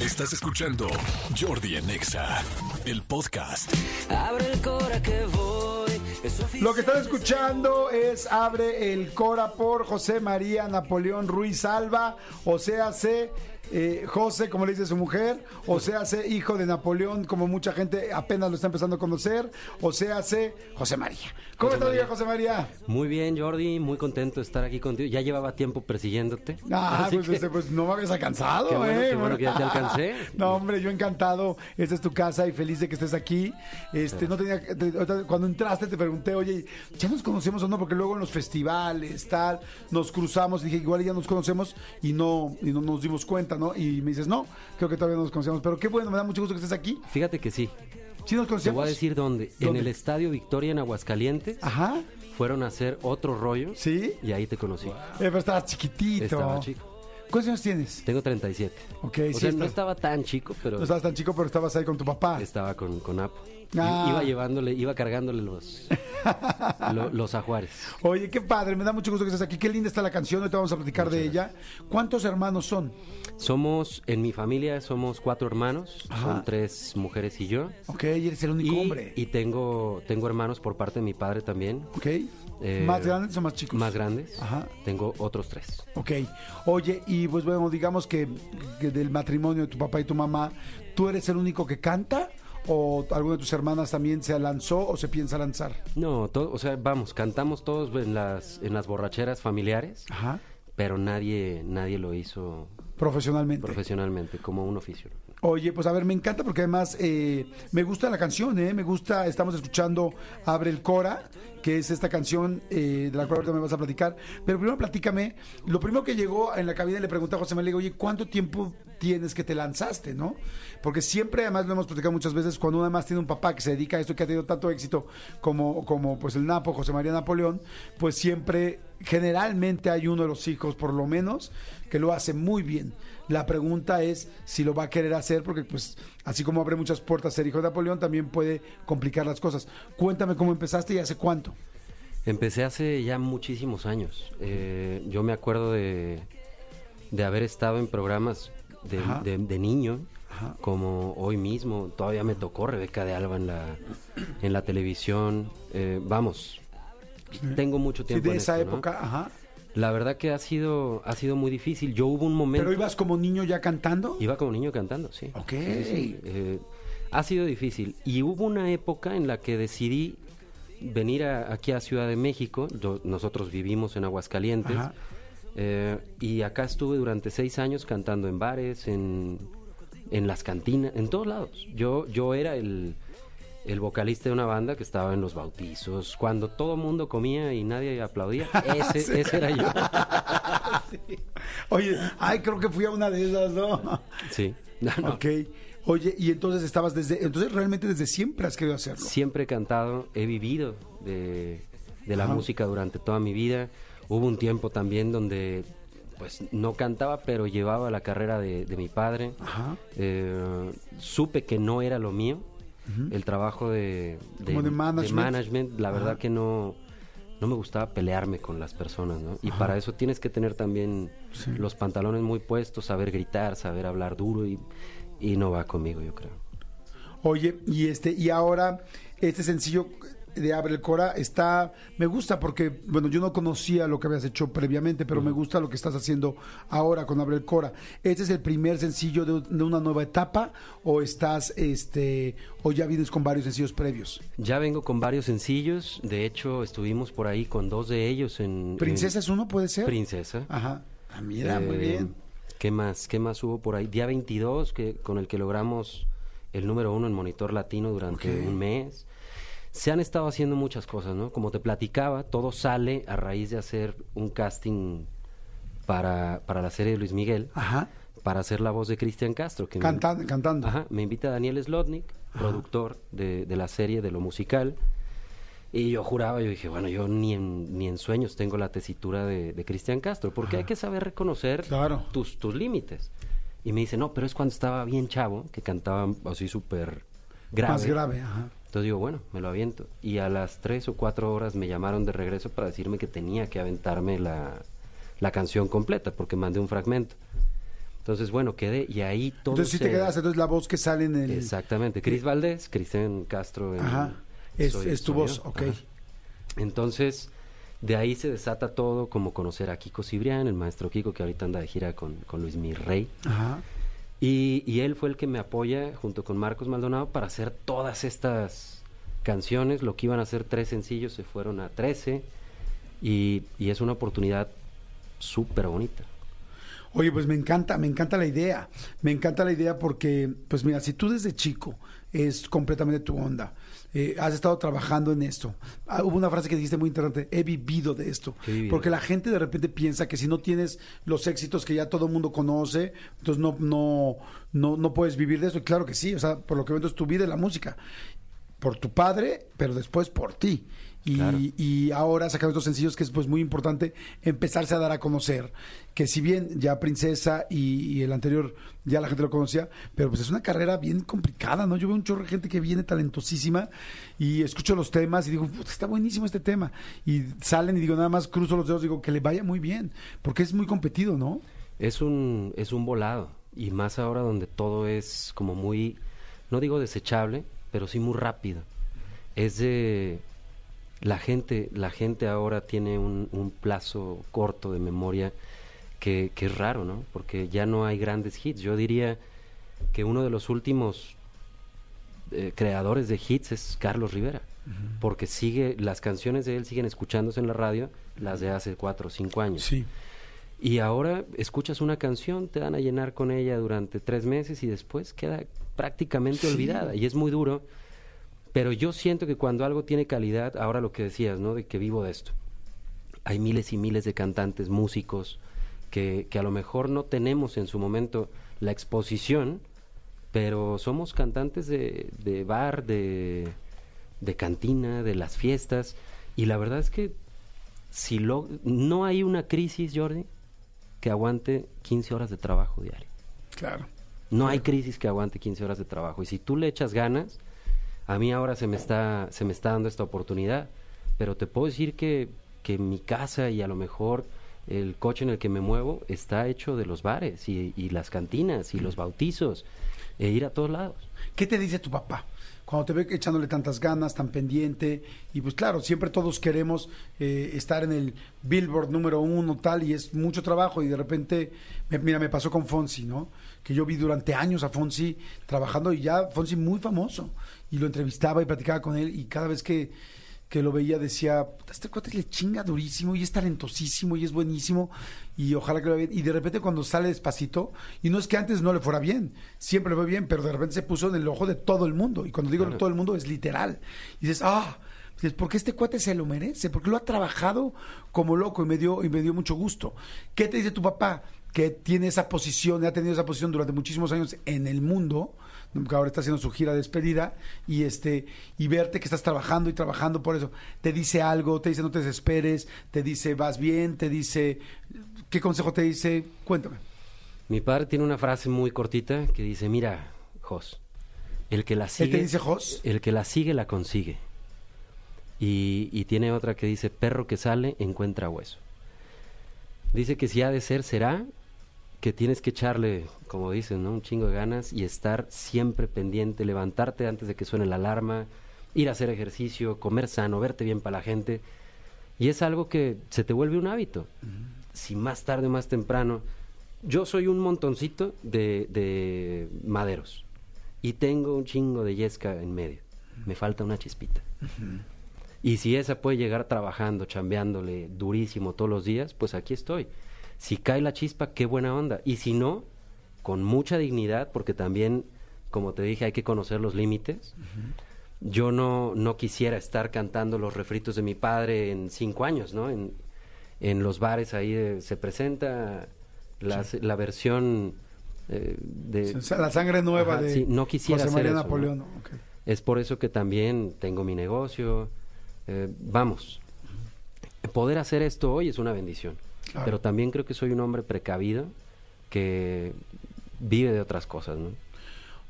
Estás escuchando Jordi en Exa, el podcast. Abre el cora que voy. es. Lo que están escuchando es Abre el Cora por José María Napoleón Ruiz Alba, o sea, se eh, José, como le dice su mujer, o sea, se hijo de Napoleón, como mucha gente apenas lo está empezando a conocer, o sea, se José María. ¿Cómo estás, María. José María? Muy bien, Jordi, muy contento de estar aquí contigo. Ya llevaba tiempo persiguiéndote. Ah, pues, que- este, pues no me habías alcanzado, Qué bueno, ¿eh? qué bueno que ya te alcancé. No, hombre, yo encantado. Esta es tu casa y feliz de que estés aquí. Este, no tenía, te- cuando entraste te pregunté, oye, ¿ya nos conocemos o no? Porque luego en los festivales, tal, nos cruzamos. Dije, igual ya nos conocemos y no, y no nos dimos cuenta, ¿no? Y me dices, no, creo que todavía no nos conocemos. Pero qué bueno, me da mucho gusto que estés aquí. Fíjate que sí. Sí nos Te conocemos. voy a decir dónde. En el Estadio Victoria en Aguascalientes. Ajá, Fueron a hacer otro rollo. ¿sí. Y ahí te conocí. Eh, pero estabas chiquitito. Estaba chico. ¿Cuántos años tienes? Tengo 37. Ok, o sí, sea, está- no estaba tan chico, pero No estabas tan chico, pero estabas ahí con tu papá. estaba con, con Apo. Ah. Iba llevándole, iba cargándole los, lo- los ajuares. Oye, qué padre, me da mucho gusto que estés aquí. Qué linda está la canción, ahorita vamos a platicar de ella. ¿Cuántos hermanos son? Somos, en mi familia somos cuatro hermanos. Ajá. Son tres mujeres y yo. Ok, eres el único Y, hombre. y tengo, tengo hermanos por parte de mi padre también. Ok. Eh, ¿Más grandes o más chicos? Más grandes. Ajá. Tengo otros tres. Ok. Oye, y pues bueno, digamos que, que del matrimonio de tu papá y tu mamá, ¿tú eres el único que canta? ¿O alguna de tus hermanas también se lanzó o se piensa lanzar? No, todo, o sea, vamos, cantamos todos en las, en las borracheras familiares, Ajá. pero nadie, nadie lo hizo Profesionalmente. profesionalmente, como un oficio. Oye, pues a ver, me encanta porque además eh, me gusta la canción, ¿eh? Me gusta, estamos escuchando Abre el Cora, que es esta canción eh, de la cual ahorita me vas a platicar. Pero primero platícame, lo primero que llegó en la cabina le pregunté a José María, oye, ¿cuánto tiempo tienes que te lanzaste, no? Porque siempre, además lo hemos platicado muchas veces, cuando uno además tiene un papá que se dedica a esto, que ha tenido tanto éxito como, como pues el Napo, José María Napoleón, pues siempre, generalmente hay uno de los hijos, por lo menos, que lo hace muy bien. La pregunta es si lo va a querer hacer, porque pues así como abre muchas puertas ser hijo de Napoleón, también puede complicar las cosas. Cuéntame cómo empezaste y hace cuánto. Empecé hace ya muchísimos años. Eh, yo me acuerdo de, de haber estado en programas de, Ajá. de- de niño, Ajá. como hoy mismo. Todavía me tocó Rebeca de Alba en la, en la televisión. Eh, vamos, tengo mucho Sí, tiempo de en esa esto, ¿no? época, ajá. La verdad que ha sido, ha sido muy difícil. Yo hubo un momento... Pero ibas como niño ya cantando. Iba como niño cantando, sí. Ok. Sí, sí, sí. Eh, ha sido difícil. Y hubo una época en la que decidí venir a- aquí a Ciudad de México. Yo- nosotros vivimos en Aguascalientes. Eh, y acá estuve durante seis años cantando en bares, en, en las cantinas, en todos lados. Yo, yo era el, el vocalista de una banda que estaba en los bautizos. Cuando todo el mundo comía y nadie aplaudía, ese, ese era yo. Oye, ay, creo que fui a una de esas, ¿no? Sí. No, no. Ok. Oye, y entonces estabas desde, entonces realmente desde siempre has querido hacerlo. Siempre he cantado, he vivido de, de la Ajá. música durante toda mi vida. Hubo un tiempo también donde pues no cantaba, pero llevaba la carrera de, de mi padre. Ajá. Eh, supe que no era lo mío, el trabajo de, de management. management, La verdad que no, no me gustaba pelearme con las personas, ¿no? Y para eso tienes que tener también Sí. los pantalones muy puestos, saber gritar, saber hablar duro y, y no va conmigo, yo creo. Oye, y este, y ahora, este sencillo de Abre el Cora está, me gusta porque, bueno, yo no conocía lo que habías hecho previamente, pero me gusta lo que estás haciendo ahora con Abre el Cora. ¿Este es el primer sencillo de, de una nueva etapa o estás, este, o ya vienes con varios sencillos previos? Ya vengo con varios sencillos, de hecho estuvimos por ahí con dos de ellos en... ¿Princesa en- es uno, puede ser? Princesa. Ajá. Ah, mira, muy Eh, bien. ¿Qué más? ¿Qué más hubo por ahí? Día 22, que, con el que logramos el número uno en Monitor Latino durante un mes. Se han estado haciendo muchas cosas, ¿no? Como te platicaba, todo sale a raíz de hacer un casting para, para la serie de Luis Miguel, Ajá. para hacer la voz de Cristian Castro. Que me- Cantando, cantando. Ajá, me invita Daniel Slotnick, productor de, de la serie, de lo musical. Y yo juraba, yo dije, bueno, yo ni en, ni en sueños tengo la tesitura de, de Cristian Castro, porque hay que saber reconocer Claro. tus, tus límites. Y me dice, no, pero es cuando estaba bien chavo, que cantaba así súper grave. Más grave, ajá. Entonces digo, bueno, me lo aviento. Y a las tres o cuatro horas me llamaron de regreso para decirme que tenía que aventarme la, la canción completa, porque mandé un fragmento. Entonces, bueno, quedé y ahí todo Entonces sí te se- quedas, entonces la voz que sale en el... Exactamente. Cris Valdés, Cristian Castro. en- Ajá. Es, soy- es tu voz, yo. ok. Ajá. Entonces, de ahí se desata todo, como conocer a Kiko Cibrián, el maestro Kiko, que ahorita anda de gira con, con Luis Mirrey. Ajá. Y, y él fue el que me apoya, junto con Marcos Maldonado, para hacer todas estas canciones. Lo que iban a ser tres sencillos se fueron a trece. Y, y es una oportunidad súper bonita. Oye, pues me encanta, me encanta la idea. Me encanta la idea porque, pues mira, si tú desde chico es completamente tu onda, eh, has estado trabajando en esto. Ah, hubo una frase que dijiste muy interesante, he vivido de esto. Porque la gente de repente piensa que si no tienes los éxitos que ya todo el mundo conoce, entonces no, no, no, no puedes vivir de eso. Y claro que sí, o sea, por lo que veo es tu vida y la música. Por tu padre, pero después por ti. Y, Claro. y ahora sacar estos sencillos que es pues muy importante empezarse a dar a conocer que si bien ya Princesa y, y el anterior ya la gente lo conocía pero pues es una carrera bien complicada no yo veo un chorro de gente que viene talentosísima y escucho los temas y digo "Puta, está buenísimo este tema y salen y digo nada más cruzo los dedos digo que le vaya muy bien porque es muy competido no Es un, es un volado. Y más ahora donde todo es como muy, no digo desechable, pero sí muy rápido. Es de... La gente, la gente ahora tiene un, un plazo corto de memoria que, que es raro, ¿no? Porque ya no hay grandes hits. Yo diría que uno de los últimos eh, creadores de hits es Carlos Rivera. Porque sigue, las canciones de él siguen escuchándose en la radio, las de hace cuatro o cinco años. sí Y ahora escuchas una canción, te dan a llenar con ella durante tres meses y después queda prácticamente Sí. olvidada. Y es muy duro. Pero yo siento que cuando algo tiene calidad, ahora lo que decías, ¿no? De que vivo de esto. Hay miles y miles de cantantes, músicos, que, que a lo mejor no tenemos en su momento la exposición, pero somos cantantes de, de bar, de, de cantina, de las fiestas. Y la verdad es que si lo, no hay una crisis, Jordi, que aguante 15 horas de trabajo diario. claro No hay crisis que aguante 15 horas de trabajo. Y si tú le echas ganas, a mí ahora se me está, se me está dando esta oportunidad. Pero te puedo decir que, que mi casa y a lo mejor el coche en el que me muevo está hecho de los bares y, las cantinas y los bautizos e ir a todos lados. ¿Qué te dice tu papá? Cuando te ve echándole tantas ganas, tan pendiente, y pues claro, siempre todos queremos eh, estar en el Billboard número uno, tal, y es mucho trabajo, y de repente, me- mira, me pasó con Fonsi, ¿no? Que yo vi durante años a Fonsi trabajando, y ya Fonsi muy famoso, y lo entrevistaba y platicaba con él, y cada vez que, que lo veía decía, "Puta, este cuate le chinga durísimo, y es talentosísimo, y es buenísimo, y ojalá que lo vea bien. Y de repente cuando sale despacito, y no es que antes no le fuera bien, siempre le fue bien, pero de repente se puso en el ojo de todo el mundo. Y cuando digo Claro. todo el mundo es literal. Y dices, ah, dices, porque este cuate se lo merece, porque lo ha trabajado como loco y me dio, y me dio mucho gusto. ¿Qué te dice tu papá? Que tiene esa posición, ha tenido esa posición durante muchísimos años en el mundo, que ahora está haciendo su gira de despedida, y este, y verte que estás trabajando y trabajando por eso. Te dice algo, te dice no te desesperes, te dice vas bien, te dice, ¿qué consejo te dice? Cuéntame. Mi padre tiene una frase muy cortita que dice, mira, Jos, el que la sigue... te dice Jos? El que la sigue, la consigue. Y, y tiene otra que dice, perro que sale, encuentra hueso. Dice que si ha de ser, será que tienes que echarle, como dicen, ¿no? un chingo de ganas y estar siempre pendiente, levantarte antes de que suene la alarma, ir a hacer ejercicio, comer sano, verte bien para la gente. Y es algo que se te vuelve un hábito. Si más tarde o más temprano. Yo soy un montoncito de, de maderos y tengo un chingo de yesca en medio. Me falta una chispita. Y si esa puede llegar trabajando, chambeándole durísimo todos los días, pues aquí estoy. Si cae la chispa, qué buena onda. Y si no, con mucha dignidad, porque también, como te dije, hay que conocer los límites. Yo no, no quisiera estar cantando los refritos de mi padre en cinco años, ¿no? En, en los bares ahí de- se presenta la, la versión eh, de... O sea, la sangre nueva Ajá, de sí, no quisiera José. Napoleón. Es por eso que también tengo mi negocio. Eh, vamos, poder hacer esto hoy es una bendición. Claro. Pero también creo que soy un hombre precavido que vive de otras cosas, ¿no?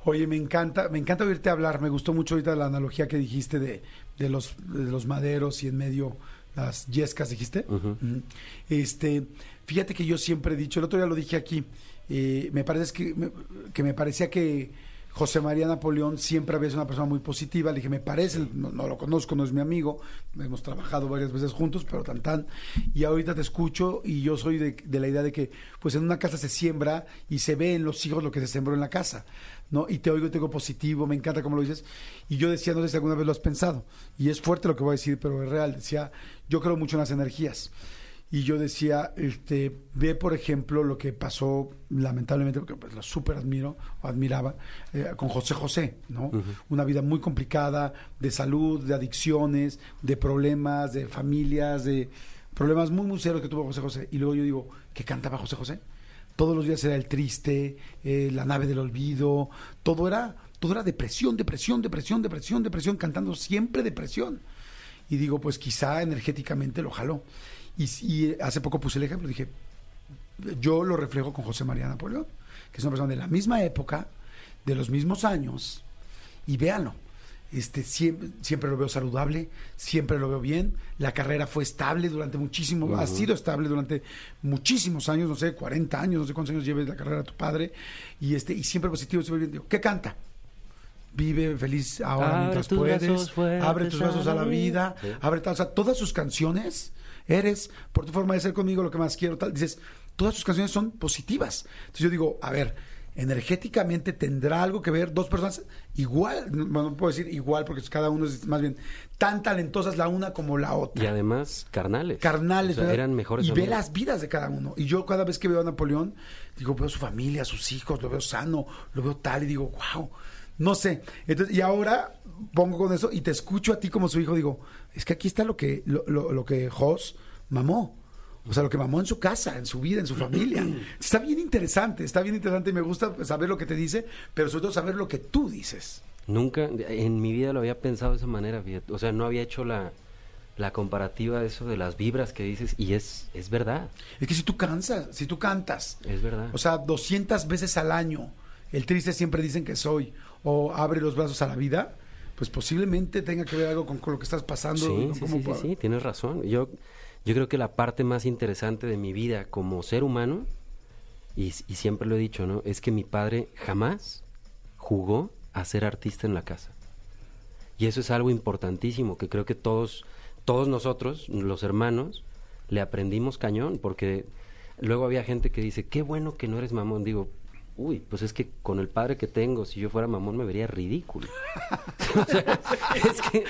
Oye, me encanta, me encanta oírte hablar. Me gustó mucho ahorita la analogía que dijiste de, de los, de los maderos y en medio las yescas, dijiste. Este, fíjate que yo siempre he dicho, el otro día lo dije aquí, eh, me parece que me, que me parecía que José María Napoleón siempre había sido una persona muy positiva. Le dije, me parece, no, lo conozco, no es mi amigo, hemos trabajado varias veces juntos, pero tan tan. Y ahorita te escucho y yo soy de, la idea de que, pues en una casa se siembra y se ve en los hijos lo que se sembró en la casa, ¿no? Y te oigo te digo positivo, me encanta como lo dices. Y yo decía, no sé si alguna vez lo has pensado, y es fuerte lo que voy a decir, pero es real. Decía, yo creo mucho en las energías y yo decía, este, ve por ejemplo lo que pasó lamentablemente, porque pues, lo súper admiro, o admiraba, eh, con José José, ¿no? Una vida muy complicada, de salud, de adicciones, de problemas, de familias, de problemas muy, muy serios que tuvo José José. Y luego yo digo, ¿qué cantaba José José? Todos los días era el triste, eh, la nave del olvido, todo era, todo era depresión, depresión, depresión, depresión, depresión, cantando siempre depresión. Y digo, pues quizá energéticamente lo jaló. Y, y hace poco puse el ejemplo, dije, yo lo reflejo con José María Napoleón, que es una persona de la misma época, de los mismos años, y véanlo. Este, siempre, siempre lo veo saludable, siempre lo veo bien. La carrera fue estable durante muchísimo, ha sido estable durante muchísimos años, no sé, 40 años, no sé cuántos años lleves la carrera de tu padre, y este, y siempre positivo, siempre bien. Digo, ¿qué canta? Vive feliz ahora Abre mientras puedes, abre tus brazos a la vida, Sí. abre tal, o sea, todas sus canciones, eres, por tu forma de ser conmigo, lo que más quiero, tal, dices, todas sus canciones son positivas. Entonces yo digo, a ver, energéticamente tendrá algo que ver dos personas igual, bueno, no puedo decir igual porque cada uno es más bien tan talentosas la una como la otra Y además, carnales. carnales, O sea, ¿verdad? eran mejores y ve las vidas de cada uno. Y yo cada vez que veo a Napoleón, digo, veo su familia, sus hijos, lo veo sano, lo veo tal, y digo, wow, no sé. Entonces, y ahora pongo con eso y te escucho a ti como su hijo, digo, es que aquí está lo que, lo, lo- lo que Jos mamó. O sea, lo que mamó en su casa, en su vida, en su familia. Está bien interesante, está bien interesante y me gusta saber lo que te dice, pero sobre todo saber lo que tú dices. Nunca en mi vida lo había pensado de esa manera. O sea, no había hecho la, la comparativa de eso de las vibras que dices y es, es verdad, Es que si tú cansas, si tú cantas, es verdad. O sea, 200 veces al año, el triste siempre dicen que soy, o abre los brazos a la vida, pues posiblemente tenga que ver algo con, con lo que estás pasando. Sí, ¿no? sí, ¿Cómo sí, sí, puedo- sí, tienes razón. Yo, yo creo que la parte más interesante de mi vida como ser humano, y, y siempre lo he dicho, ¿no? Es que mi padre jamás jugó a ser artista en la casa. Y eso es algo importantísimo que creo que todos, todos nosotros, los hermanos, le aprendimos cañón, porque luego había gente que dice, qué bueno que no eres mamón. Digo, uy, pues es que con el padre que tengo, si yo fuera mamón me vería ridículo. O sea, es, que,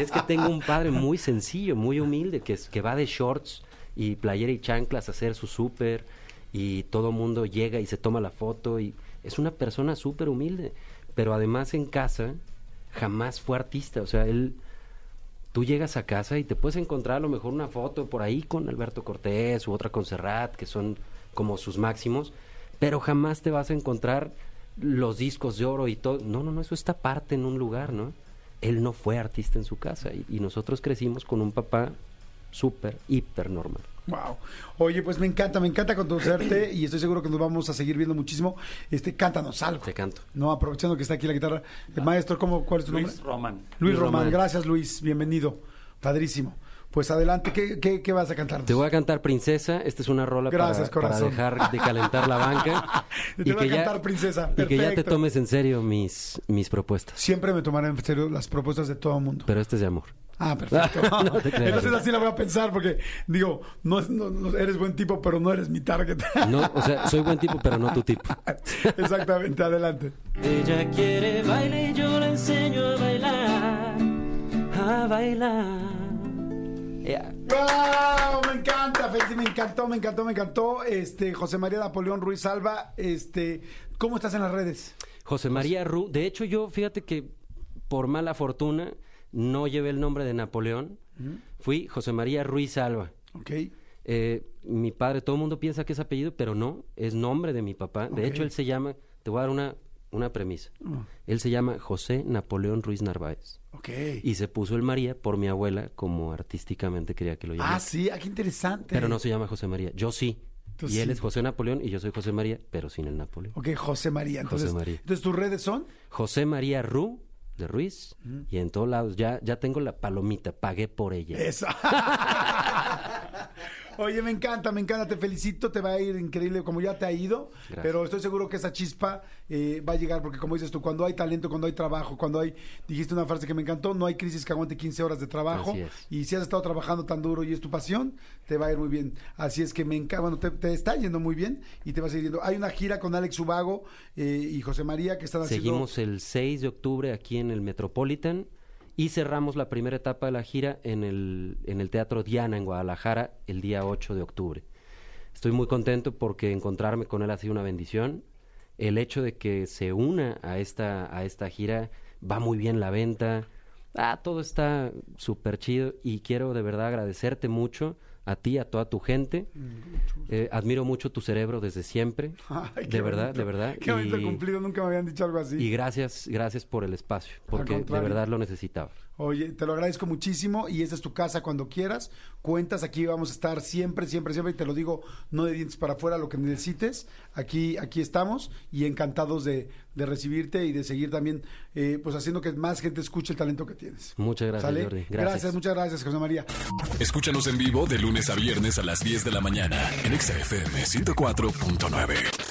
es que tengo un padre muy sencillo, muy humilde, que, es, que va de shorts y playera y chanclas a hacer su súper y todo mundo llega y se toma la foto y es una persona súper humilde, pero además en casa jamás fue artista, o sea, él tú llegas a casa y te puedes encontrar a lo mejor una foto por ahí con Alberto Cortés u otra con Serrat, que son como sus máximos, pero jamás te vas a encontrar los discos de oro y todo. No, no, no, eso está aparte en un lugar, ¿no? Él no fue artista en su casa y, y nosotros crecimos con un papá súper, hiper normal. Wow. Oye, pues me encanta, me encanta conocerte y estoy seguro que nos vamos a seguir viendo muchísimo. Este, cántanos algo. Te canto. No, aprovechando que está aquí la guitarra. El maestro, ¿cómo, ¿cuál es tu Luis nombre? Roman. Luis Luis Román. Román. Gracias, Luis. Bienvenido. Padrísimo. Pues adelante, ¿qué, qué, qué vas a cantar? Te voy a cantar Princesa. Esta es en rola Gracias, para, para dejar de calentar la banca. Te voy a cantar Princesa. Y que ya te tomes en serio mis, mis propuestas. Siempre me tomaré en serio las propuestas de todo el mundo. Pero este es de amor. Ah, perfecto. No te creas. Entonces así la voy a pensar porque digo, no, es- no- no- eres buen tipo, pero no eres mi target. No, o sea, soy buen tipo, pero no tu tipo. Exactamente, adelante. Ella quiere baile y yo le enseño a bailar, a bailar. Yeah. ¡Wow! Me encanta, me encantó, me encantó, me encantó. Este, José María Napoleón Ruiz Alba, este, ¿cómo estás en las redes? José María Ru. De hecho, yo, fíjate que por mala fortuna no llevé el nombre de Napoleón. Fui José María Ruiz Alba. ¿Ok? Eh, mi padre, todo el mundo piensa que es apellido, pero no, es nombre de mi papá. De hecho, él se llama, te voy a dar una, una premisa. Él se llama José Napoleón Ruiz Narváez. Ok. Y se puso el María por mi abuela, como artísticamente quería que lo llamara. Ah, sí, ah, qué interesante. Pero no se llama José María. Yo sí. Tú y él es José Napoleón y yo soy José María, pero sin el Napoleón. Ok, José María. Entonces, José María. entonces tus redes son. José María Ru de Ruiz y en todos lados ya ya tengo la palomita, pagué por ella. Eso. Oye, me encanta, me encanta, te felicito, te va a ir increíble como ya te ha ido, Gracias. pero estoy seguro que esa chispa eh, va a llegar porque como dices tú, cuando hay talento, cuando hay trabajo, cuando hay, dijiste una frase que me encantó, no hay crisis que aguante 15 horas de trabajo y si has estado trabajando tan duro y es tu pasión, te va a ir muy bien. Así es que me encanta, bueno, te, te está yendo muy bien y te va a seguir yendo. Hay una gira con Alex Ubago eh, y José María que están haciendo... Seguimos el 6 de octubre aquí en el Metropolitan y cerramos la primera etapa de la gira en el, en el Teatro Diana en Guadalajara el día 8 de octubre. Estoy muy contento porque encontrarme con él ha sido una bendición. El hecho de que se una a esta, a esta gira va muy bien la venta. Ah, todo está súper chido y quiero de verdad agradecerte mucho a ti, a toda tu gente. Eh, admiro mucho tu cerebro desde siempre. Ay, de verdad, bonito. de verdad. Qué bonito Y- cumplido, nunca me habían dicho algo así. y gracias, gracias por el espacio, porque de verdad lo necesitaba. Oye, te lo agradezco muchísimo y esta es tu casa cuando quieras. Cuentas, aquí vamos a estar siempre, siempre, siempre. Y te lo digo, no de dientes para afuera, lo que necesites. Aquí, aquí estamos y encantados de, de recibirte y de seguir también, eh, pues haciendo que más gente escuche el talento que tienes. Muchas gracias, ¿Sale? Jordi. Gracias. muchas gracias, José María. Escúchanos en vivo de lunes a viernes a las 10 de la mañana en Exa FM 104.9.